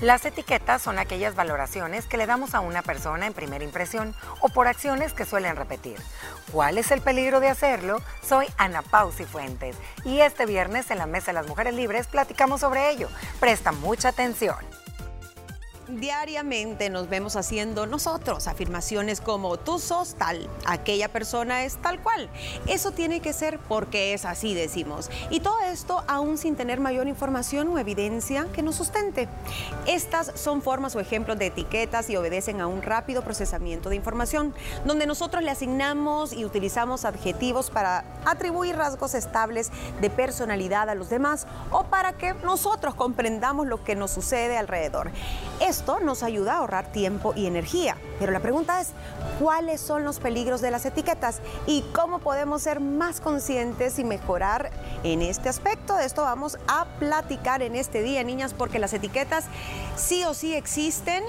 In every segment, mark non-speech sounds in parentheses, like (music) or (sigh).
Las etiquetas son aquellas valoraciones que le damos a una persona en primera impresión o por acciones que suelen repetir. ¿Cuál es el peligro de hacerlo? Soy Ana Pausi Fuentes y este viernes en la Mesa de las Mujeres Libres platicamos sobre ello. Presta mucha atención. Diariamente nos vemos haciendo nosotros afirmaciones como tú sos tal, aquella persona es tal cual. Eso tiene que ser porque es así, decimos. Y todo esto aún sin tener mayor información o evidencia que nos sustente. Estas son formas o ejemplos de etiquetas y obedecen a un rápido procesamiento de información, donde nosotros le asignamos y utilizamos adjetivos para atribuir rasgos estables de personalidad a los demás o para que nosotros comprendamos lo que nos sucede alrededor. Esto nos ayuda a ahorrar tiempo y energía, pero la pregunta es, ¿cuáles son los peligros de las etiquetas y cómo podemos ser más conscientes y mejorar en este aspecto? De esto vamos a platicar en este día, niñas, porque las etiquetas sí o sí existen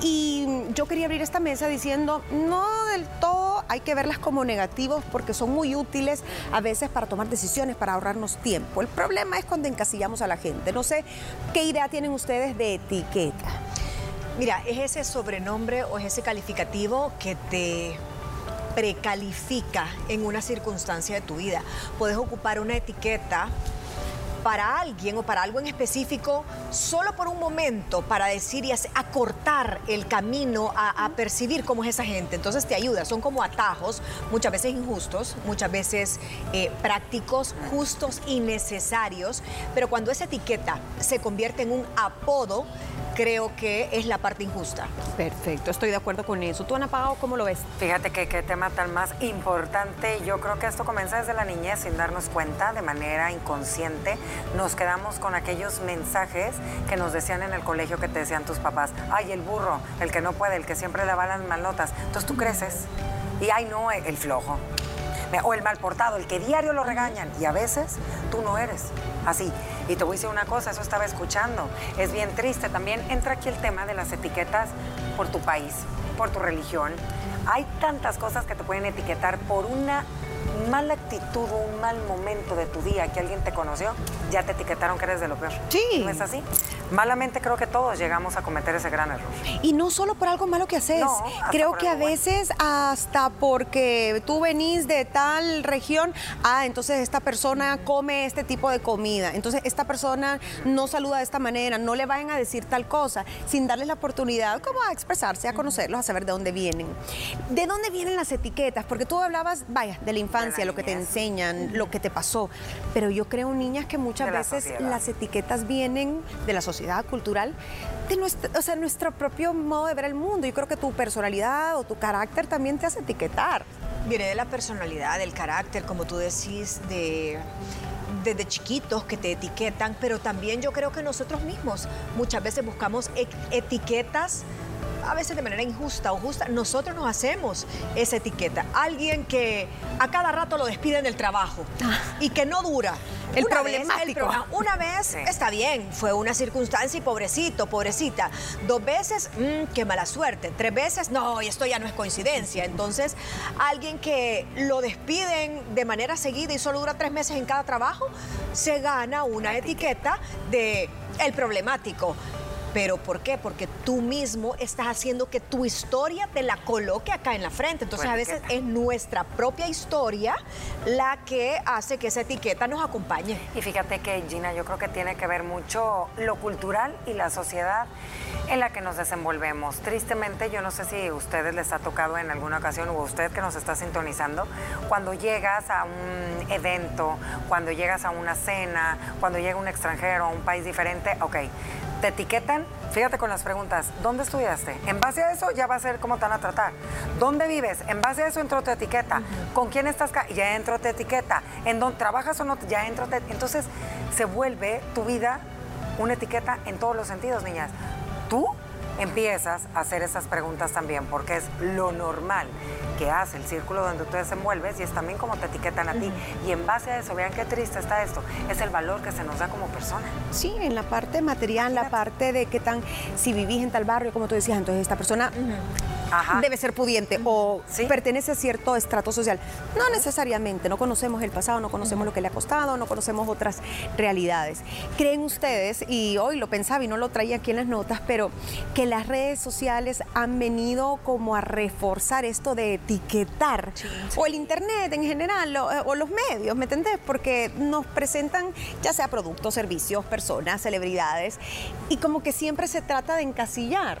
y yo quería abrir esta mesa diciendo, no del todo hay que verlas como negativos porque son muy útiles a veces para tomar decisiones, para ahorrarnos tiempo. El problema es cuando encasillamos a la gente. No sé qué idea tienen ustedes de etiqueta. Mira, es ese sobrenombre o es ese calificativo que te precalifica en una circunstancia de tu vida. Puedes ocupar una etiqueta para alguien o para algo en específico solo por un momento para decir y acortar el camino a, percibir cómo es esa gente. Entonces te ayuda, son como atajos, muchas veces injustos, muchas veces eh, prácticos, justos y necesarios, pero cuando esa etiqueta se convierte en un apodo, creo que es la parte injusta. Perfecto, estoy de acuerdo con eso. ¿Tú, Ana Pagado, cómo lo ves? Fíjate que qué tema tan más importante. Yo creo que esto comienza desde la niñez sin darnos cuenta, de manera inconsciente. Nos quedamos con aquellos mensajes que nos decían en el colegio que te decían tus papás. Ay, el burro, el que no puede, el que siempre le va las mal notas. Entonces tú creces y ay, no, el flojo o el mal portado, el que diario lo regañan. Y a veces tú no eres así. Y te voy a decir una cosa, eso estaba escuchando. Es bien triste. También entra aquí el tema de las etiquetas por tu país, por tu religión. Hay tantas cosas que te pueden etiquetar por una mala actitud o un mal momento de tu día que alguien te conoció, ya te etiquetaron que eres de lo peor. Sí. ¿No es así? Malamente creo que todos llegamos a cometer ese gran error. Y no solo por algo malo que haces. creo que a veces hasta porque tú venís de tal región, ah, entonces esta persona come este tipo de comida. Entonces esta persona no saluda de esta manera, no le vayan a decir tal cosa, sin darles la oportunidad como a expresarse, a conocerlos, a saber de dónde vienen. ¿De dónde vienen las etiquetas? Porque tú hablabas, vaya, de la infancia, lo que te enseñan, lo que te pasó. Pero yo creo, niñas, que muchas veces las etiquetas vienen de la sociedad cultural, de nuestro, o sea, nuestro propio modo de ver el mundo. Yo creo que tu personalidad o tu carácter también te hace etiquetar. Viene de la personalidad, del carácter, como tú decís, de desde chiquitos que te etiquetan, pero también yo creo que nosotros mismos muchas veces buscamos e-, etiquetas a veces de manera injusta o justa, nosotros nos hacemos esa etiqueta. Alguien que a cada rato lo despiden del trabajo y que no dura. (laughs) El problemático. una vez está bien, fue una circunstancia y pobrecito, pobrecita. Dos veces, mmm, qué mala suerte. Tres veces, no, esto ya no es coincidencia. Entonces, alguien que lo despiden de manera seguida y solo dura tres meses en cada trabajo, se gana una etiqueta de el problemático. ¿Pero por qué? Porque tú mismo estás haciendo que tu historia te la coloque acá en la frente. Entonces a veces es nuestra propia historia la que hace que esa etiqueta nos acompañe. Y fíjate que Gina, yo creo que tiene que ver mucho lo cultural y la sociedad en la que nos desenvolvemos. Tristemente, yo no sé si a ustedes les ha tocado en alguna ocasión o a usted que nos está sintonizando, cuando llegas a un evento, cuando llegas a una cena, cuando llega un extranjero a un país diferente, ok, te etiquetan, fíjate con las preguntas, ¿dónde estudiaste? En base a eso ya va a ser cómo te van a tratar. ¿Dónde vives? En base a eso entró tu etiqueta. ¿Con quién estás? Ya entró tu etiqueta. ¿En dónde trabajas o no? Ya entró tu Entonces se vuelve tu vida una etiqueta en todos los sentidos, niñas. Tú empiezas a hacer esas preguntas también, porque es lo normal que hace el círculo donde tú desenvuelves y es también como te etiquetan a ti. Y en base a eso, vean qué triste está esto, es el valor que se nos da como persona. Sí, en la parte material, la parte de qué tan, si vivís en tal barrio, como tú decías, entonces esta persona debe ser pudiente o pertenece a cierto estrato social. No necesariamente, no conocemos el pasado, no conocemos lo que le ha costado, no conocemos otras realidades. ¿Creen ustedes, y hoy lo pensaba y no lo traía aquí en las notas, pero que las redes sociales han venido como a reforzar esto de etiquetar, o el Internet en general, o, o los medios, ¿me entendés? Porque nos presentan ya sea productos, servicios, personas, celebridades, y como que siempre se trata de encasillar.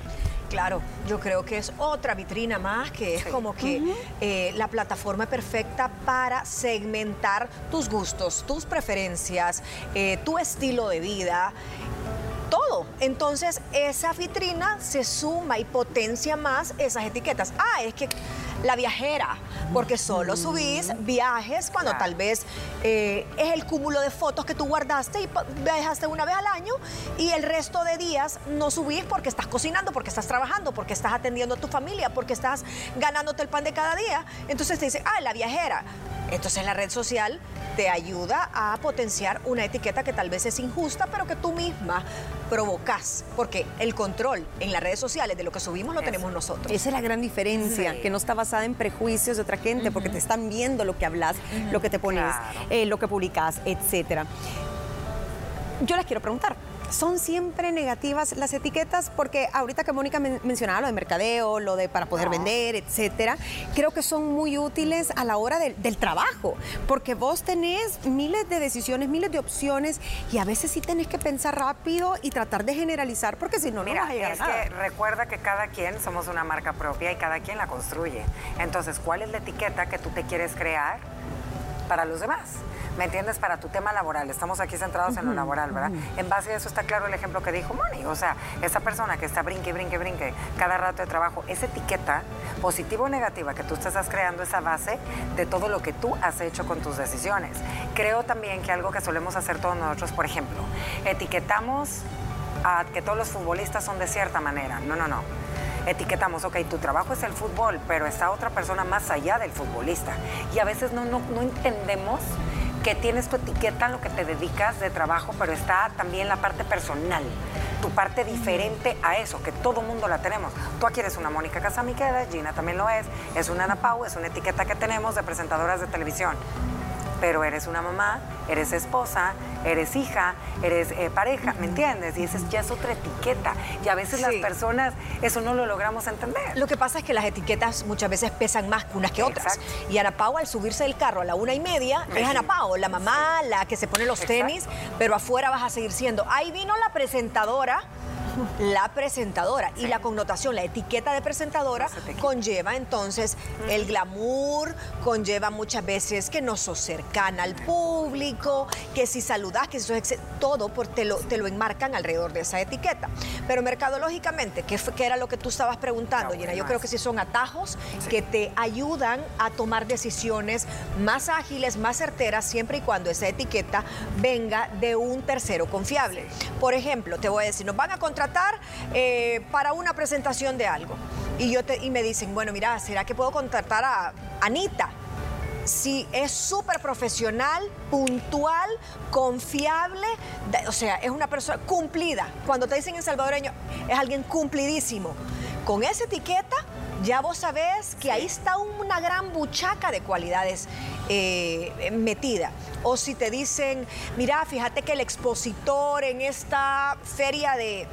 Claro, yo creo que es otra vitrina más, que es como que eh, la plataforma perfecta para segmentar tus gustos, tus preferencias, eh, tu estilo de vida todo. Entonces, esa vitrina se suma y potencia más esas etiquetas. Ah, es que la viajera, porque solo subís viajes cuando tal vez eh, es el cúmulo de fotos que tú guardaste y viajaste una vez al año y el resto de días no subís porque estás cocinando, porque estás trabajando, porque estás atendiendo a tu familia, porque estás ganándote el pan de cada día. Entonces te dice, ah, la viajera. Entonces la red social te ayuda a potenciar una etiqueta que tal vez es injusta, pero que tú misma provocas, porque el control en las redes sociales de lo que subimos lo tenemos nosotros. Esa es la gran diferencia, que no está basada en prejuicios de otra gente, porque te están viendo lo que hablas, lo que te pones, eh, lo que publicas, etcétera. Yo les quiero preguntar, son siempre negativas las etiquetas porque ahorita que Mónica mencionaba lo de mercadeo, lo de para poder vender, etcétera, creo que son muy útiles a la hora del trabajo, porque vos tenés miles de decisiones, miles de opciones y a veces sí tenés que pensar rápido y tratar de generalizar porque si no no vas a llegar es que recuerda que cada quien somos una marca propia y cada quien la construye. Entonces, ¿cuál es la etiqueta que tú te quieres crear para los demás? ¿me entiendes? Para tu tema laboral, estamos aquí centrados en lo laboral, ¿verdad? En base a eso está claro el ejemplo que dijo Moni, o sea, esa persona que está brinque, brinque, brinque cada rato de trabajo, esa etiqueta, positiva o negativa, que tú estás creando esa base de todo lo que tú has hecho con tus decisiones. Creo también que algo que solemos hacer todos nosotros, por ejemplo, etiquetamos a que todos los futbolistas son de cierta manera. No, no, no etiquetamos, ok, tu trabajo es el fútbol, pero está otra persona más allá del futbolista. Y a veces no, no, no entendemos que tienes tu etiqueta lo que te dedicas de trabajo, pero está también la parte personal, tu parte diferente a eso, que todo mundo la tenemos. Tú aquí eres una Mónica Casamiqueda, Gina también lo es, es una Ana Pau, es una etiqueta que tenemos de presentadoras de televisión pero eres una mamá, eres esposa, eres hija, eres eh, pareja, ¿me entiendes? Y esa ya es otra etiqueta. Y a veces las personas eso no lo logramos entender. Lo que pasa es que las etiquetas muchas veces pesan más que unas que otras. Y Ana Pau al subirse del carro a la una y media es Ana Pau, la mamá, la que se pone los tenis, pero afuera vas a seguir siendo. Ahí vino la presentadora la presentadora. Y la connotación, la etiqueta de presentadora conlleva entonces el glamour, conlleva muchas veces que no sos cercana al público, que si saludas, que eso es todo por, te, lo, te lo enmarcan alrededor de esa etiqueta. Pero mercadológicamente, ¿qué, qué era lo que tú estabas preguntando, Gina? Yo creo que sí son atajos que te ayudan a tomar decisiones más ágiles, más certeras, siempre y cuando esa etiqueta venga de un tercero confiable. Por ejemplo, te voy a decir, nos van a contratar eh, para una presentación de algo. Y, yo te, y me dicen, bueno, mira, ¿será que puedo contratar a Anita? Si es súper profesional, puntual, confiable, o sea, es una persona cumplida. Cuando te dicen en salvadoreño, es alguien cumplidísimo. Con esa etiqueta, ya vos sabés que ahí está una gran buchaca de cualidades eh, metida. O si te dicen, mira, fíjate que el expositor en esta feria de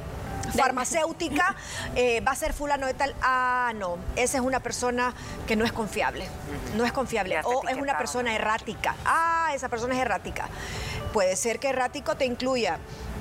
farmacéutica, eh, va a ser fulano de tal. Ah, no, esa es una persona que no es confiable. No es confiable. O es una persona errática. Ah, esa persona es errática. Puede ser que errático te incluya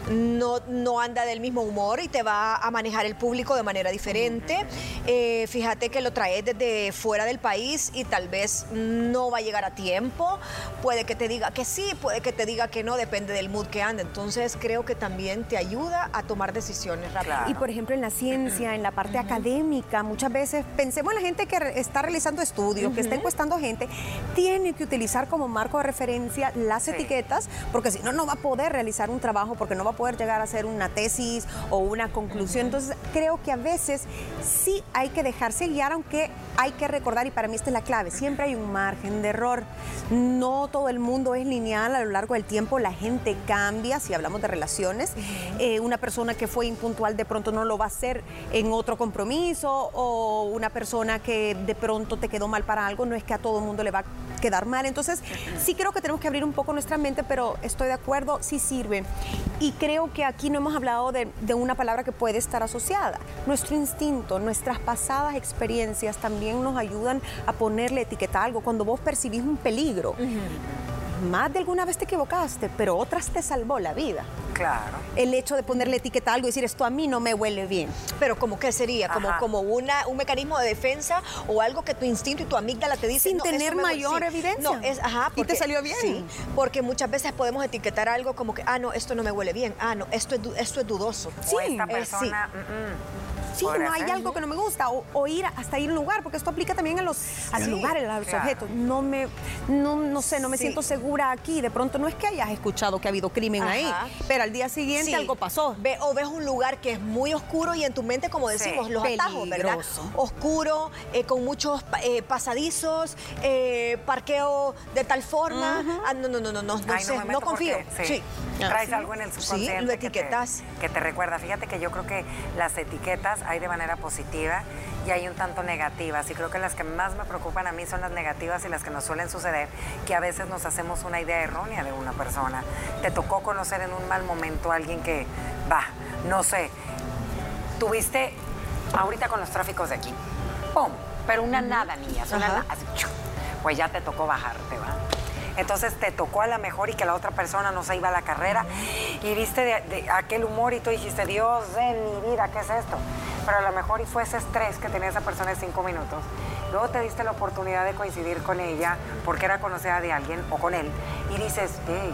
no, no anda del mismo humor y te va a manejar el público de manera diferente. Eh, fíjate que lo traes desde fuera del país y tal vez no va a llegar a tiempo. Puede que te diga que sí, puede que te diga que no, depende del mood que anda. Entonces creo que también te ayuda a tomar decisiones rápidas. Y por ejemplo en la ciencia, en la parte académica, muchas veces pensemos en la gente que está realizando estudios, que está encuestando gente, tiene que utilizar como marco de referencia las etiquetas, porque si no, no va a poder realizar un trabajo, porque no va a poder llegar a hacer una tesis o una conclusión. Entonces, creo que a veces sí hay que dejarse guiar, aunque hay que recordar, y para mí esta es la clave, siempre hay un margen de error. No todo el mundo es lineal a lo largo del tiempo, la gente cambia, si hablamos de relaciones. Eh, una persona que fue impuntual de pronto no lo va a hacer en otro compromiso, o una persona que de pronto te quedó mal para algo, no es que a todo el mundo le va a quedar mal. Entonces, sí creo que tenemos que abrir un poco nuestra mente, pero estoy de acuerdo, sí sirve. Y creo que aquí no hemos hablado de, una palabra que puede estar asociada. Nuestro instinto, nuestras pasadas experiencias también nos ayudan a ponerle etiqueta a algo. Cuando vos percibís un peligro, más de alguna vez te equivocaste, pero otras te salvó la vida. Claro. El hecho de ponerle etiqueta a algo y decir esto a mí no me huele bien. Pero como que sería, como, Ajá. como una, un mecanismo de defensa o algo que tu instinto y tu amígdala te dicen. Sin "No, tener eso me huele". mayor evidencia. No, es, ajá. Y te salió bien. Sí, porque muchas veces podemos etiquetar algo como que, ah, no, esto no me huele bien. Ah, no, esto es, du- esto es dudoso. o Sí, eh, sí. persona. mm, mm. Sí, no hay algo que no me gusta, o, o ir hasta ir a un lugar, porque esto aplica también a los, a los Sí, lugares, a los claro. objetos. No me, no, no sé, no me Sí. siento segura aquí. De pronto no es que hayas escuchado que ha habido crimen Ajá. ahí, pero al día siguiente Sí. algo pasó. Ve- o ves un lugar que es muy oscuro y en tu mente, como Sí. decimos, los atajos, ¿verdad? Peligroso. Oscuro, eh, con muchos eh, pasadizos, eh, parqueo de tal forma. Ah, no, no, no, no, no, no Ay, sé, me no meto confío. porque, sí, Ah, Traes sí. algo en el Sí, subconsciente lo que te- etiquetas. Que te, recuerda. Fíjate que yo creo que las etiquetas hay de manera positiva y hay un tanto negativas. Y creo que las que más me preocupan a mí son las negativas y las que nos suelen suceder, que a veces nos hacemos una idea errónea de una persona. Te tocó conocer en un mal momento a alguien que, va, no sé, tuviste ahorita con los tráficos de aquí, ¡pum! Pero una nada, niñas, una nada, así, pues ya te tocó bajarte, ¿va? Entonces te tocó a la mejor y que la otra persona no se iba a la carrera y viste de, de aquel humor y tú dijiste, Dios de mi vida, ¿qué es esto? Pero a lo mejor y fue ese estrés que tenía esa persona de cinco minutos. Luego te diste la oportunidad de coincidir con ella porque era conocida de alguien o con él y dices, hey,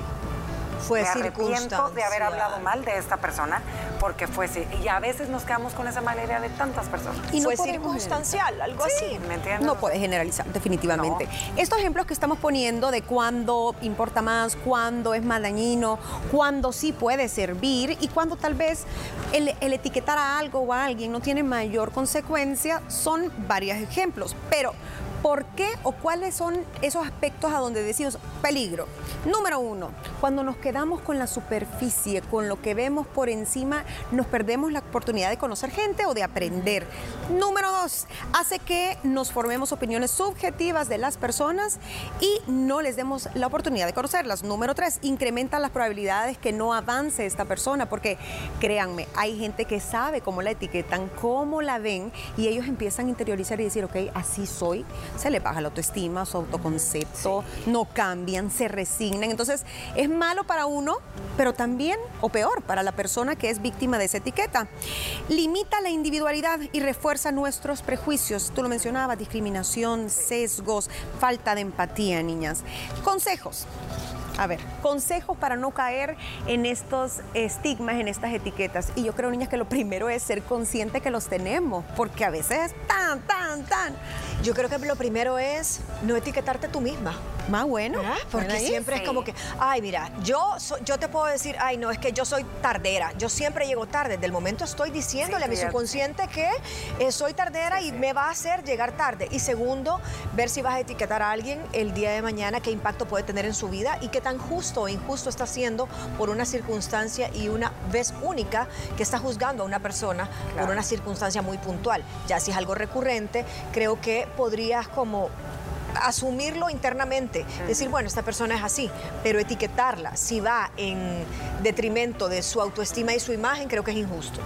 Fue me arrepiento de haber hablado mal de esta persona porque fue así. Y a veces nos quedamos con esa mala idea de tantas personas. Y no Fue podemos circunstancial, algo así. ¿Me entiendes? No puedes generalizar, definitivamente. Estos ejemplos que estamos poniendo de cuándo importa más, cuándo es más dañino, cuándo sí puede servir y cuándo tal vez el, el etiquetar a algo o a alguien no tiene mayor consecuencia, son varios ejemplos. Pero, ¿por qué o cuáles son esos aspectos a donde decimos peligro? Número uno, cuando nos quedamos con la superficie, con lo que vemos por encima, nos perdemos la oportunidad de conocer gente o de aprender. Número dos, hace que nos formemos opiniones subjetivas de las personas y no les demos la oportunidad de conocerlas. Número tres, incrementa las probabilidades que no avance esta persona, porque créanme, hay gente que sabe cómo la etiquetan, cómo la ven y ellos empiezan a interiorizar y decir, ok, así soy, se le baja la autoestima, su autoconcepto, no cambian, se resignan. Entonces, es malo para uno, pero también, o peor, para la persona que es víctima de esa etiqueta. Limita la individualidad y refuerza nuestros prejuicios. Tú lo mencionabas, discriminación, sesgos, falta de empatía, niñas. Consejos. A ver, consejos para no caer en estos estigmas, en estas etiquetas. Y yo creo, niñas, que lo (laughs) primero es ser consciente que los tenemos, porque a veces es tan, tan, tan. Yo creo que lo primero es no etiquetarte tú misma. Más bueno. ¿verdad? Porque siempre Sí. es como que, ay, mira, yo, so- yo te puedo decir, ay, no, es que yo soy tardera. Yo siempre llego tarde. Del momento estoy diciéndole Sí, a mi subconsciente que eh, soy tardera y me va a hacer llegar tarde. Y segundo, ver si vas a etiquetar a alguien el día de mañana, qué impacto puede tener en su vida y qué tan justo o injusto está siendo por una circunstancia y una vez única que está juzgando a una persona por una circunstancia muy puntual. Ya si es algo recurrente, creo que podrías como asumirlo internamente, decir, bueno, esta persona es así, pero etiquetarla, si va en detrimento de su autoestima y su imagen, creo que es injusto.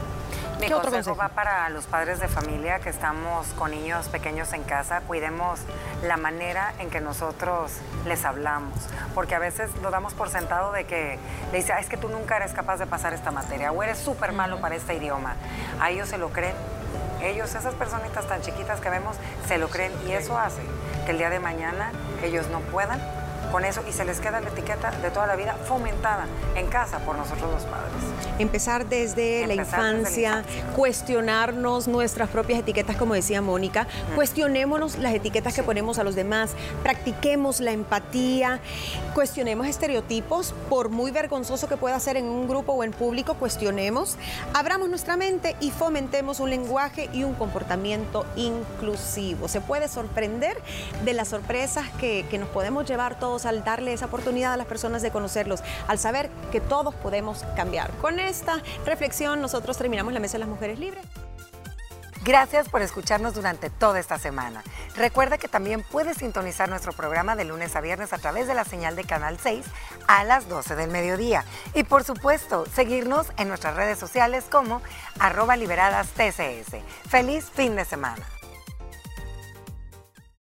Mi ¿Qué otro consejo consejo? va para los padres de familia que estamos con niños pequeños en casa. Cuidemos la manera en que nosotros les hablamos, porque a veces lo damos por sentado de que le dice, "Ah, es que tú nunca eres capaz de pasar esta materia o eres súper malo para este idioma. A ellos se lo creen. Ellos, esas personitas tan chiquitas que vemos, se lo creen y eso hace el día de mañana ellos no puedan con eso y se les queda la etiqueta de toda la vida fomentada en casa por nosotros los padres. Empezar desde, la, infancia, cuestionarnos nuestras propias etiquetas, como decía Mónica, cuestionémonos las etiquetas que ponemos a los demás, practiquemos la empatía, cuestionemos estereotipos, por muy vergonzoso que pueda ser en un grupo o en público, cuestionemos, abramos nuestra mente y fomentemos un lenguaje y un comportamiento inclusivo. Se puede sorprender de las sorpresas que, que nos podemos llevar todos al darle esa oportunidad a las personas de conocerlos, al saber que todos podemos cambiar. Con esta reflexión nosotros terminamos la Mesa de las Mujeres Libres. Gracias por escucharnos durante toda esta semana. Recuerda que también puedes sintonizar nuestro programa de lunes a viernes a través de la señal de Canal 6 a las 12 del mediodía. Y por supuesto, seguirnos en nuestras redes sociales como arroba liberadas TCS. Feliz fin de semana.